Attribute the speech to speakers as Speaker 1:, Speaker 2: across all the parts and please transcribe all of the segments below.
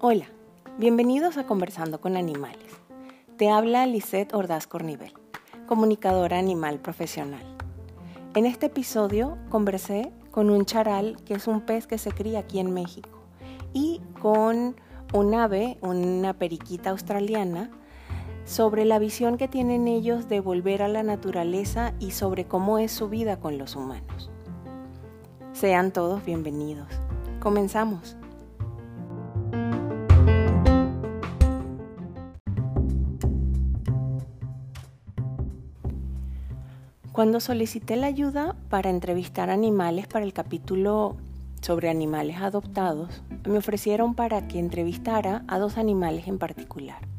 Speaker 1: Hola, bienvenidos a Conversando con Animales. Te habla Lisette Ordaz Cornivel, comunicadora animal profesional. En este episodio conversé con un charal, que es un pez que se cría aquí en México, y con un ave, una periquita australiana, sobre la visión que tienen ellos de volver a la naturaleza y sobre cómo es su vida con los humanos. Sean todos bienvenidos. Comenzamos. Cuando solicité la ayuda para entrevistar animales para el capítulo sobre animales adoptados, me ofrecieron para que entrevistara a dos animales en particular.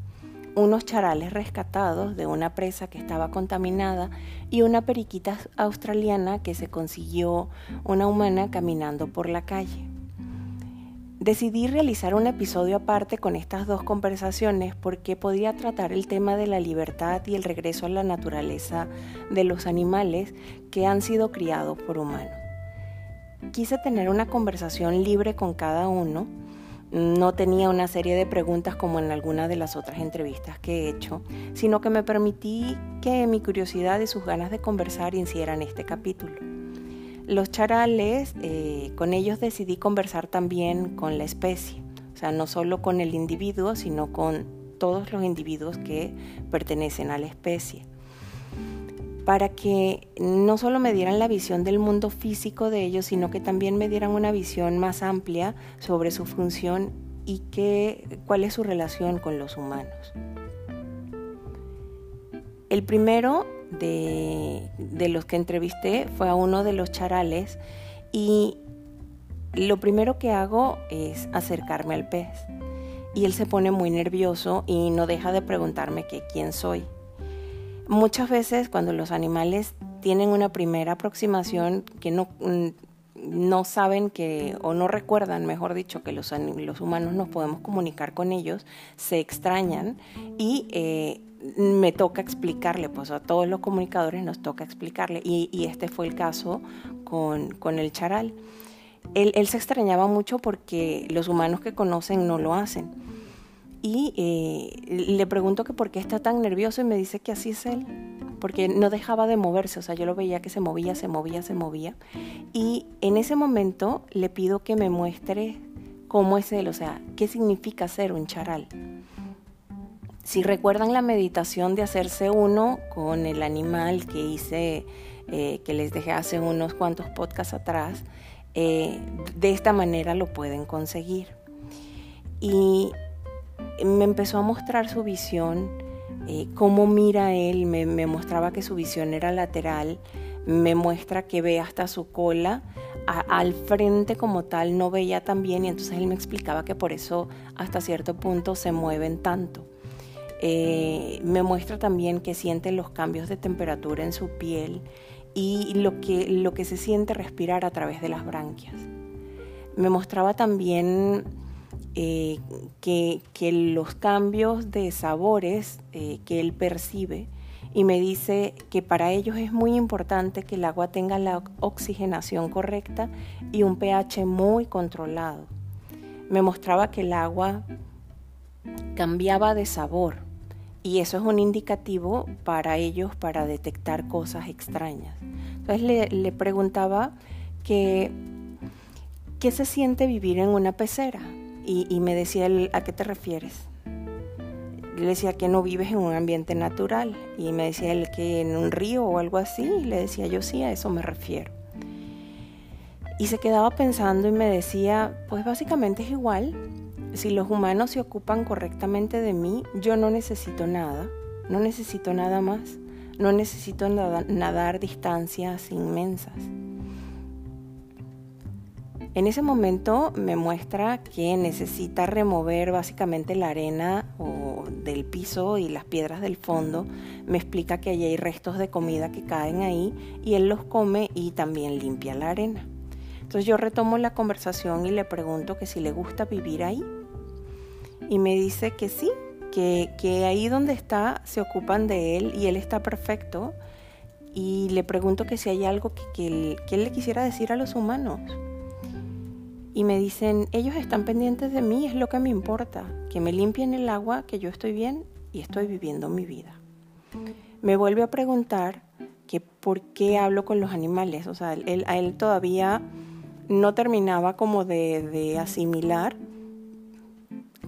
Speaker 1: Unos charales rescatados de una presa que estaba contaminada y una periquita australiana que se consiguió una humana caminando por la calle. Decidí realizar un episodio aparte con estas dos conversaciones porque podría tratar el tema de la libertad y el regreso a la naturaleza de los animales que han sido criados por humanos. Quise tener una conversación libre con cada uno. No tenía una serie de preguntas como en alguna de las otras entrevistas que he hecho, sino que me permití que mi curiosidad y sus ganas de conversar hicieran este capítulo. Los charales, eh, con ellos decidí conversar también con la especie, o sea, no solo con el individuo, sino con todos los individuos que pertenecen a la especie, para que no solo me dieran la visión del mundo físico de ellos, sino que también me dieran una visión más amplia sobre su función y qué, cuál es su relación con los humanos. El primero de, los que entrevisté fue a uno de los charales y lo primero que hago es acercarme al pez. Y él se pone muy nervioso y no deja de preguntarme que quién soy. Muchas veces cuando los animales tienen una primera aproximación que no, no saben que, o no recuerdan, mejor dicho, que los, los humanos nos podemos comunicar con ellos, se extrañan y eh, me toca explicarle, pues a todos los comunicadores nos toca explicarle. Y, este fue el caso con, el charal. Él, se extrañaba mucho porque los humanos que conocen no lo hacen. Y eh, le pregunto que por qué está tan nervioso y me dice que así es él, porque no dejaba de moverse, o sea, yo lo veía que se movía, se movía, se movía. Y en ese momento le pido que me muestre cómo es él, o sea, qué significa ser un charal. Si recuerdan la meditación de hacerse uno con el animal que hice, eh, que les dejé hace unos cuantos podcasts atrás, eh, de esta manera lo pueden conseguir. Y me empezó a mostrar su visión, eh, cómo mira él, me, mostraba que su visión era lateral, me muestra que ve hasta su cola, al frente como tal no veía tan bien y entonces él me explicaba que por eso hasta cierto punto se mueven tanto. Eh, me muestra también que siente los cambios de temperatura en su piel y lo que, lo que se siente respirar a través de las branquias. Me mostraba también eh, que, los cambios de sabores eh, que él percibe y me dice que para ellos es muy importante que el agua tenga la oxigenación correcta y un pH muy controlado. Me mostraba que el agua cambiaba de sabor y eso es un indicativo para ellos para detectar cosas extrañas. Entonces le, preguntaba qué se siente vivir en una pecera y, me decía él, ¿a qué te refieres? Le decía que no vives en un ambiente natural y me decía él que en un río o algo así y le decía yo sí, a eso me refiero. Y se quedaba pensando y me decía, pues básicamente es igual, si los humanos se ocupan correctamente de mí, yo no necesito nada, no necesito nada más, no necesito nadar distancias inmensas. En ese momento me muestra que necesita remover básicamente la arena o del piso y las piedras del fondo. Me explica que allí hay restos de comida que caen ahí y él los come y también limpia la arena. Entonces yo retomo la conversación y le pregunto que si le gusta vivir ahí y me dice que sí, que, ahí donde está se ocupan de él y él está perfecto y le pregunto que si hay algo que, él, que él le quisiera decir a los humanos. Y me dicen, ellos están pendientes de mí, es lo que me importa, que me limpien el agua, que yo estoy bien y estoy viviendo mi vida. Me vuelve a preguntar que por qué hablo con los animales, o sea, él, todavía no terminaba como de, de asimilar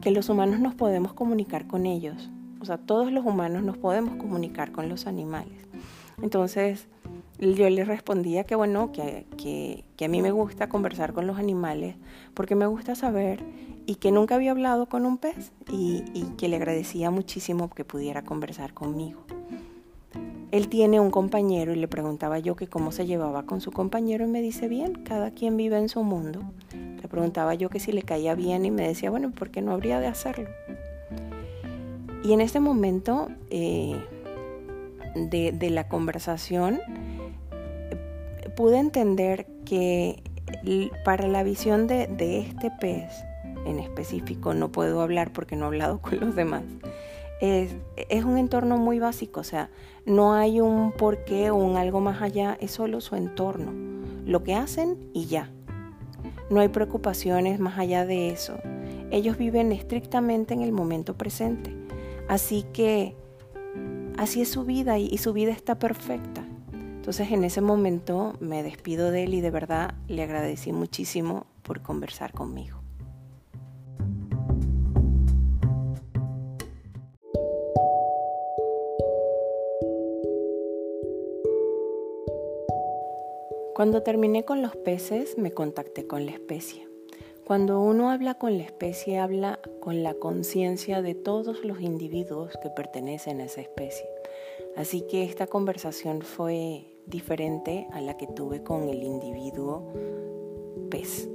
Speaker 1: que los humanos nos podemos comunicar con ellos. O sea, todos los humanos nos podemos comunicar con los animales. Entonces, yo le respondía que bueno, que, que, a mí me gusta conversar con los animales porque me gusta saber y que nunca había hablado con un pez y, que le agradecía muchísimo que pudiera conversar conmigo. Él tiene un compañero y le preguntaba yo que cómo se llevaba con su compañero y me dice bien, cada quien vive en su mundo. Le preguntaba yo que si le caía bien y me decía, bueno, ¿por qué no habría de hacerlo? Y en este momento eh, de, la conversación pude entender que para la visión de, este pez en específico, no puedo hablar porque no he hablado con los demás, es, un entorno muy básico, o sea, no hay un porqué o un algo más allá, es solo su entorno, lo que hacen y ya. No hay preocupaciones más allá de eso. Ellos viven estrictamente en el momento presente. Así que así es su vida y, su vida está perfecta. Entonces en ese momento me despido de él y de verdad le agradecí muchísimo por conversar conmigo. Cuando terminé con los peces me contacté con la especie. Cuando uno habla con la especie, habla con la conciencia de todos los individuos que pertenecen a esa especie. Así que esta conversación fue diferente a la que tuve con el individuo pez.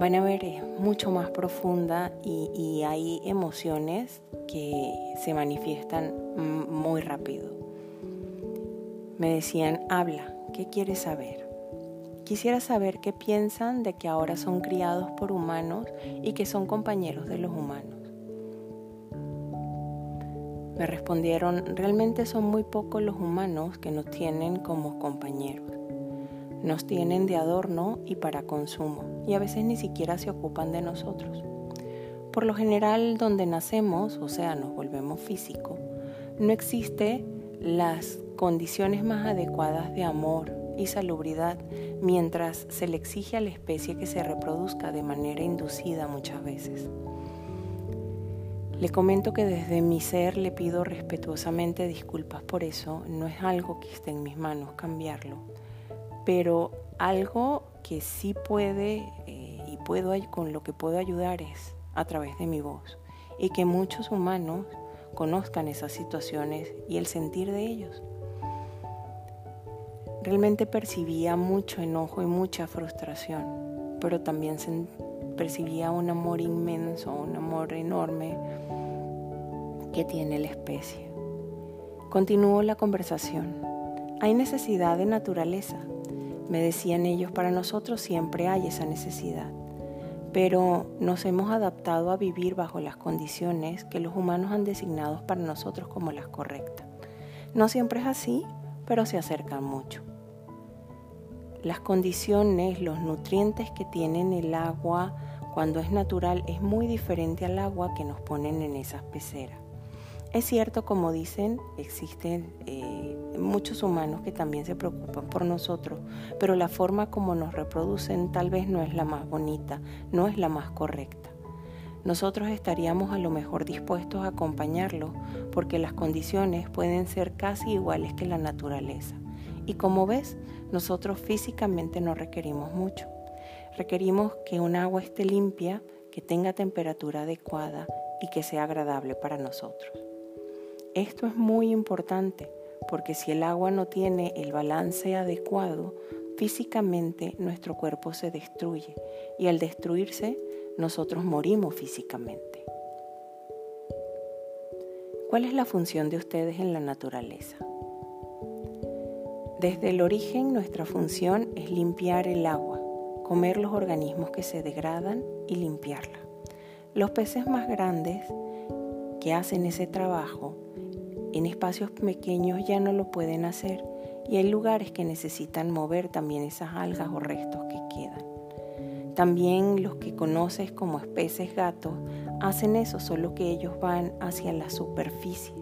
Speaker 1: Van a ver, es mucho más profunda y, y hay emociones que se manifiestan muy rápido. Me decían, habla, ¿qué quieres saber? Quisiera saber qué piensan de que ahora son criados por humanos y que son compañeros de los humanos. Me respondieron, realmente son muy pocos los humanos que nos tienen como compañeros. Nos tienen de adorno y para consumo, y a veces ni siquiera se ocupan de nosotros. Por lo general, donde nacemos, o sea, nos volvemos físicos, no existe las condiciones más adecuadas de amor, y salubridad mientras se le exige a la especie que se reproduzca de manera inducida muchas veces. Le comento que desde mi ser le pido respetuosamente disculpas por eso, no es algo que esté en mis manos cambiarlo, pero algo que sí puede eh, y puedo con lo que puedo ayudar es a través de mi voz y que muchos humanos conozcan esas situaciones y el sentir de ellos. Realmente percibía mucho enojo y mucha frustración, pero también percibía un amor inmenso, un amor enorme tiene la especie. Continuó la conversación. Hay necesidad de naturaleza. Me decían ellos, para nosotros siempre hay esa necesidad, pero nos hemos adaptado a vivir bajo las condiciones que los humanos han designado para nosotros como las correctas. No siempre es así, pero se acercan mucho las condiciones, los nutrientes que tienen el agua cuando es natural es muy diferente al agua que nos ponen en esas peceras. Es cierto, como dicen, existen eh, muchos humanos que también se preocupan por nosotros, pero la forma como nos reproducen tal vez no es la más bonita, no es la más correcta. Nosotros estaríamos a lo mejor dispuestos a acompañarlos porque las condiciones pueden ser casi iguales que la naturaleza. Y como ves, nosotros físicamente no requerimos mucho. Requerimos que un agua esté limpia, que tenga temperatura adecuada y que sea agradable para nosotros. Esto es muy importante porque si el agua no tiene el balance adecuado, físicamente nuestro cuerpo se destruye y al destruirse nosotros morimos físicamente. ¿Cuál es la función de ustedes en la naturaleza? Desde el origen nuestra función es limpiar el agua, comer los organismos que se degradan y limpiarla. Los peces más grandes que hacen ese trabajo en espacios pequeños ya no lo pueden hacer y hay lugares que necesitan mover también esas algas o restos que quedan. También los que conoces como peces gatos hacen eso, solo que ellos van hacia la superficie.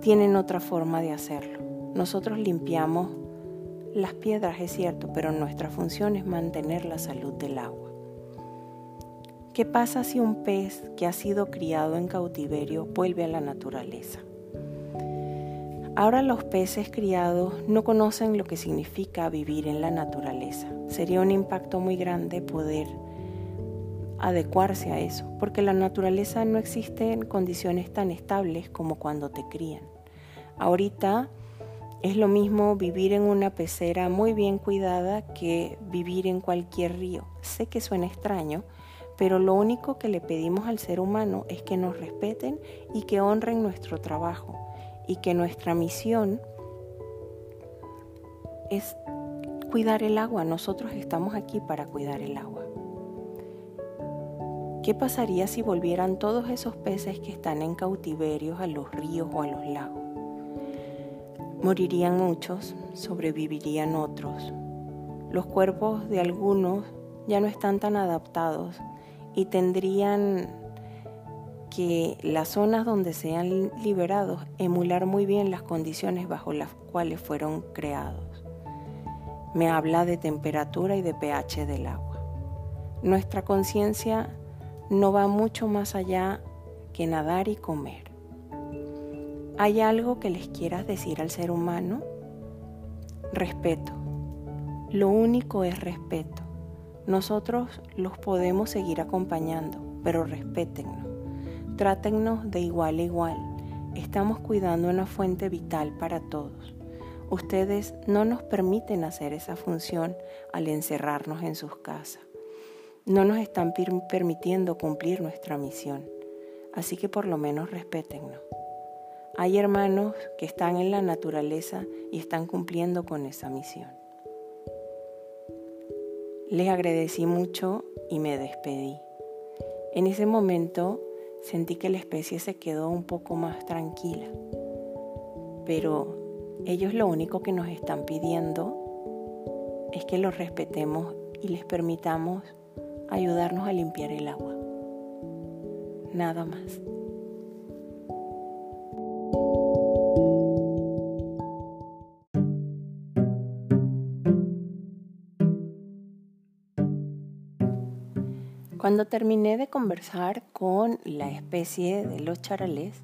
Speaker 1: Tienen otra forma de hacerlo. Nosotros limpiamos las piedras, es cierto, pero nuestra función es mantener la salud del agua. ¿Qué pasa si un pez que ha sido criado en cautiverio vuelve a la naturaleza? Ahora los peces criados no conocen lo que significa vivir en la naturaleza. Sería un impacto muy grande poder adecuarse a eso, porque la naturaleza no existe en condiciones tan estables como cuando te crían. Ahorita es lo mismo vivir en una pecera muy bien cuidada que vivir en cualquier río. Sé que suena extraño, pero lo único que le pedimos al ser humano es que nos respeten y que honren nuestro trabajo y que nuestra misión es cuidar el agua. Nosotros estamos aquí para cuidar el agua. ¿Qué pasaría si volvieran todos esos peces que están en cautiverios a los ríos o a los lagos? Morirían muchos, sobrevivirían otros. Los cuerpos de algunos ya no están tan adaptados y tendrían que las zonas donde sean liberados emular muy bien las condiciones bajo las cuales fueron creados. Me habla de temperatura y de pH del agua. Nuestra conciencia no va mucho más allá que nadar y comer. ¿Hay algo que les quieras decir al ser humano? Respeto. Lo único es respeto. Nosotros los podemos seguir acompañando, pero respétennos. Trátennos de igual a igual. Estamos cuidando una fuente vital para todos. Ustedes no nos permiten hacer esa función al encerrarnos en sus casas. No nos están permitiendo cumplir nuestra misión. Así que por lo menos respétennos. Hay hermanos que están en la naturaleza y están cumpliendo con esa misión. Les agradecí mucho y me despedí. En ese momento sentí que la especie se quedó un poco más tranquila. Pero ellos lo único que nos están pidiendo es que los respetemos y les permitamos ayudarnos a limpiar el agua. Nada más. Cuando terminé de conversar con la especie de los charales,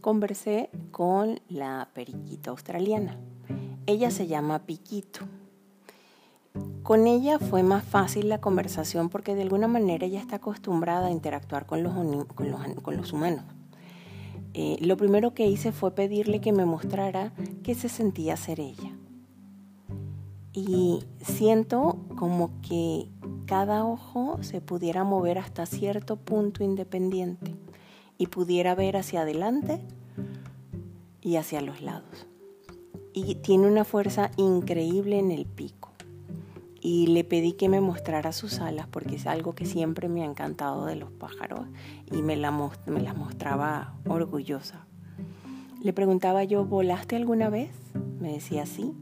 Speaker 1: conversé con la periquita australiana. Ella se llama Piquito. Con ella fue más fácil la conversación porque de alguna manera ella está acostumbrada a interactuar con los, con los, humanos. Eh, lo primero que hice fue pedirle que me mostrara qué se sentía ser ella. Y siento como que cada ojo se pudiera mover hasta cierto punto independiente y pudiera ver hacia adelante y hacia los lados. Y tiene una fuerza increíble en el pico. Y le pedí que me mostrara sus alas porque es algo que siempre me ha encantado de los pájaros y me, la las mostraba orgullosa. Le preguntaba yo, ¿volaste alguna vez? Me decía sí,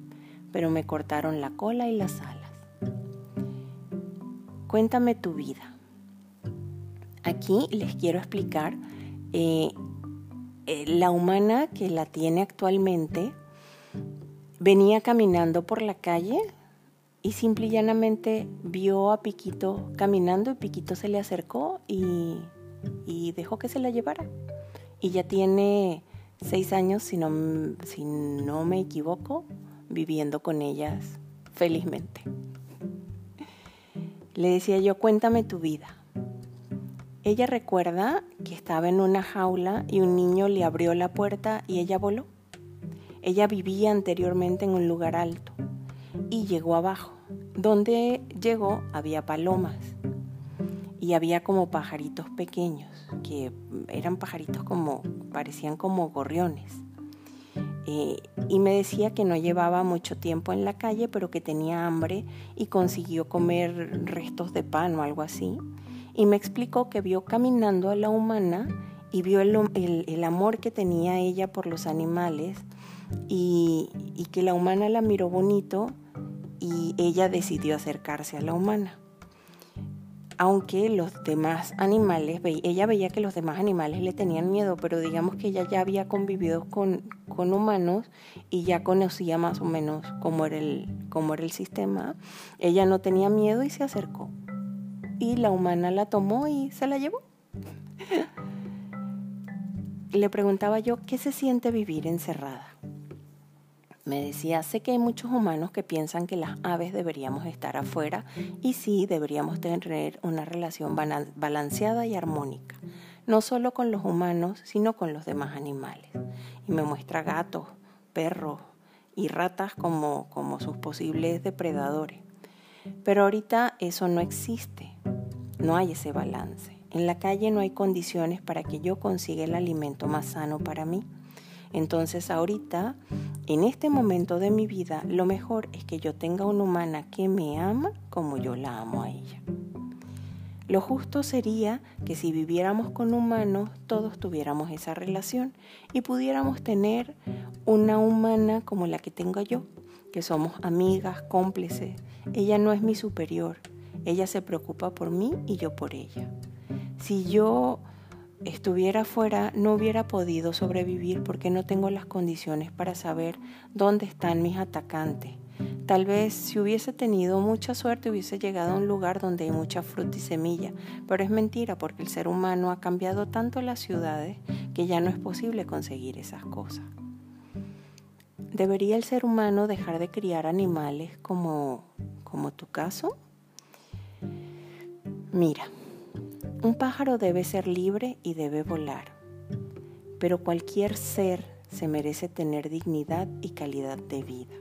Speaker 1: pero me cortaron la cola y las alas. Cuéntame tu vida. Aquí les quiero explicar eh, eh, la humana que la tiene actualmente venía caminando por la calle y simple y llanamente vio a Piquito caminando y Piquito se le acercó y, y dejó que se la llevara. Y ya tiene seis años, si no, si no me equivoco, viviendo con ellas felizmente. Le decía yo, cuéntame tu vida. Ella recuerda que estaba en una jaula y un niño le abrió la puerta y ella voló. Ella vivía anteriormente en un lugar alto y llegó abajo. Donde llegó había palomas y había como pajaritos pequeños, que eran pajaritos como, parecían como gorriones. Eh, y me decía que no llevaba mucho tiempo en la calle, pero que tenía hambre y consiguió comer restos de pan o algo así. Y me explicó que vio caminando a la humana y vio el, el amor que tenía ella por los animales y, y que la humana la miró bonito y ella decidió acercarse a la humana aunque los demás animales, ella veía que los demás animales le tenían miedo, pero digamos que ella ya había convivido con, con humanos y ya conocía más o menos cómo era, el, cómo era el sistema, ella no tenía miedo y se acercó. Y la humana la tomó y se la llevó. Le preguntaba yo, ¿qué se siente vivir encerrada? Me decía, sé que hay muchos humanos que piensan que las aves deberíamos estar afuera y sí, deberíamos tener una relación balanceada y armónica, no solo con los humanos, sino con los demás animales. Y me muestra gatos, perros y ratas como, como sus posibles depredadores. Pero ahorita eso no existe, no hay ese balance. En la calle no hay condiciones para que yo consiga el alimento más sano para mí. Entonces ahorita, en este momento de mi vida, lo mejor es que yo tenga una humana que me ama como yo la amo a ella. Lo justo sería que si viviéramos con humanos, todos tuviéramos esa relación y pudiéramos tener una humana como la que tengo yo, que somos amigas, cómplices. Ella no es mi superior, ella se preocupa por mí y yo por ella. Si yo estuviera fuera no hubiera podido sobrevivir porque no tengo las condiciones para saber dónde están mis atacantes. Tal vez si hubiese tenido mucha suerte hubiese llegado a un lugar donde hay mucha fruta y semilla, pero es mentira porque el ser humano ha cambiado tanto las ciudades que ya no es posible conseguir esas cosas. ¿Debería el ser humano dejar de criar animales como, como tu caso? Mira, un pájaro debe ser libre y debe volar, pero cualquier ser se merece tener dignidad y calidad de vida.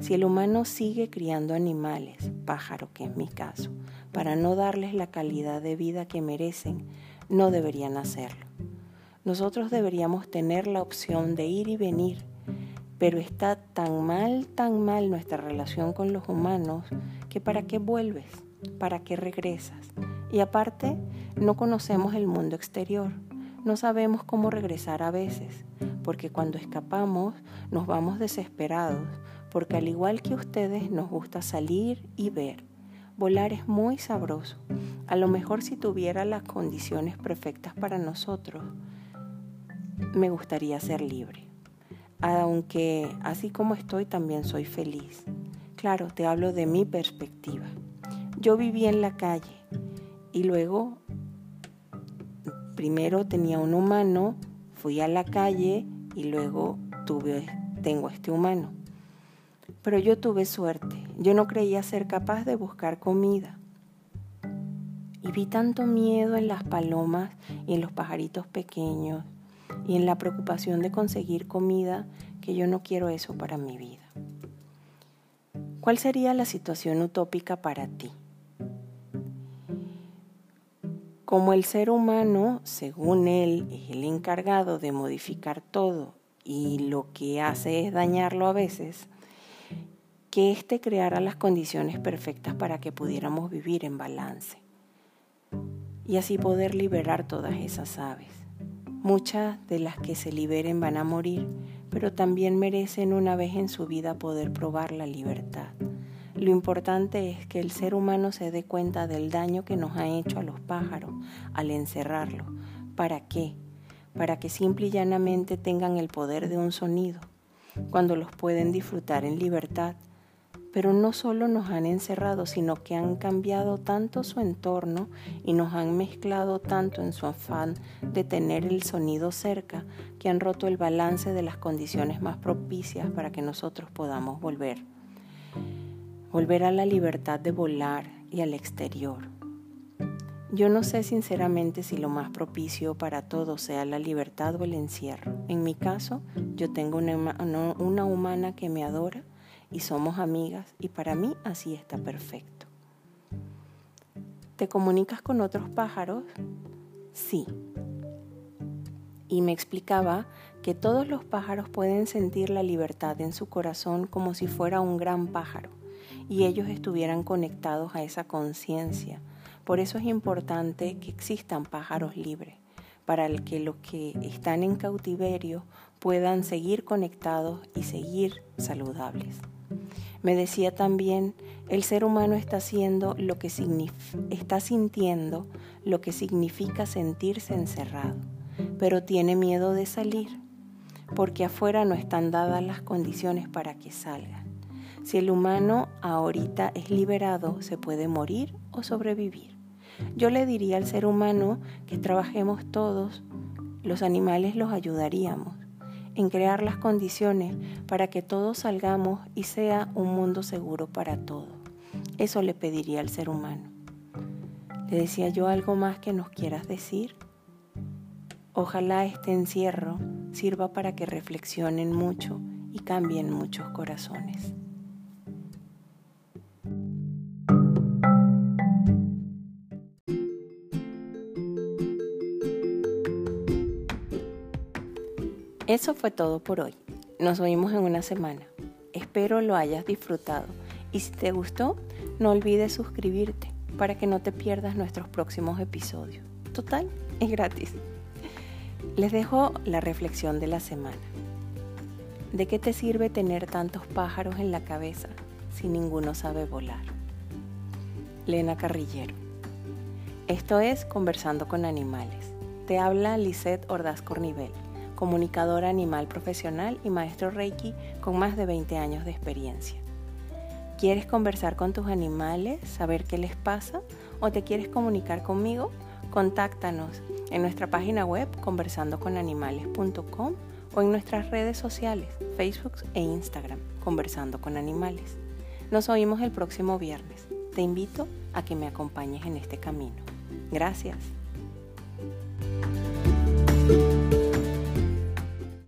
Speaker 1: Si el humano sigue criando animales, pájaro que es mi caso, para no darles la calidad de vida que merecen, no deberían hacerlo. Nosotros deberíamos tener la opción de ir y venir, pero está tan mal, tan mal nuestra relación con los humanos que para qué vuelves, para qué regresas. Y aparte, no conocemos el mundo exterior. No sabemos cómo regresar a veces, porque cuando escapamos nos vamos desesperados, porque al igual que ustedes nos gusta salir y ver. Volar es muy sabroso. A lo mejor si tuviera las condiciones perfectas para nosotros, me gustaría ser libre. Aunque así como estoy también soy feliz. Claro, te hablo de mi perspectiva. Yo viví en la calle y luego, primero tenía un humano, fui a la calle y luego tuve, tengo este humano. Pero yo tuve suerte, yo no creía ser capaz de buscar comida. Y vi tanto miedo en las palomas y en los pajaritos pequeños y en la preocupación de conseguir comida que yo no quiero eso para mi vida. ¿Cuál sería la situación utópica para ti? Como el ser humano, según él, es el encargado de modificar todo y lo que hace es dañarlo a veces, que éste creara las condiciones perfectas para que pudiéramos vivir en balance y así poder liberar todas esas aves. Muchas de las que se liberen van a morir, pero también merecen una vez en su vida poder probar la libertad. Lo importante es que el ser humano se dé cuenta del daño que nos ha hecho a los pájaros al encerrarlos. ¿Para qué? Para que simple y llanamente tengan el poder de un sonido, cuando los pueden disfrutar en libertad. Pero no solo nos han encerrado, sino que han cambiado tanto su entorno y nos han mezclado tanto en su afán de tener el sonido cerca, que han roto el balance de las condiciones más propicias para que nosotros podamos volver volver a la libertad de volar y al exterior. Yo no sé sinceramente si lo más propicio para todos sea la libertad o el encierro. En mi caso, yo tengo una, una humana que me adora y somos amigas y para mí así está perfecto. ¿Te comunicas con otros pájaros? Sí. Y me explicaba que todos los pájaros pueden sentir la libertad en su corazón como si fuera un gran pájaro y ellos estuvieran conectados a esa conciencia. Por eso es importante que existan pájaros libres, para que los que están en cautiverio puedan seguir conectados y seguir saludables. Me decía también, el ser humano está lo que está sintiendo lo que significa sentirse encerrado, pero tiene miedo de salir, porque afuera no están dadas las condiciones para que salgan. Si el humano ahorita es liberado, se puede morir o sobrevivir. Yo le diría al ser humano que trabajemos todos, los animales los ayudaríamos en crear las condiciones para que todos salgamos y sea un mundo seguro para todos. Eso le pediría al ser humano. ¿Le decía yo algo más que nos quieras decir? Ojalá este encierro sirva para que reflexionen mucho y cambien muchos corazones. Eso fue todo por hoy. Nos oímos en una semana. Espero lo hayas disfrutado y si te gustó, no olvides suscribirte para que no te pierdas nuestros próximos episodios. Total, es gratis. Les dejo la reflexión de la semana. ¿De qué te sirve tener tantos pájaros en la cabeza si ninguno sabe volar? Lena Carrillero. Esto es Conversando con Animales. Te habla Lisette Ordaz Cornivel comunicadora animal profesional y maestro Reiki con más de 20 años de experiencia. ¿Quieres conversar con tus animales, saber qué les pasa o te quieres comunicar conmigo? Contáctanos en nuestra página web conversandoconanimales.com o en nuestras redes sociales, Facebook e Instagram, Conversando con Animales. Nos oímos el próximo viernes. Te invito a que me acompañes en este camino. Gracias.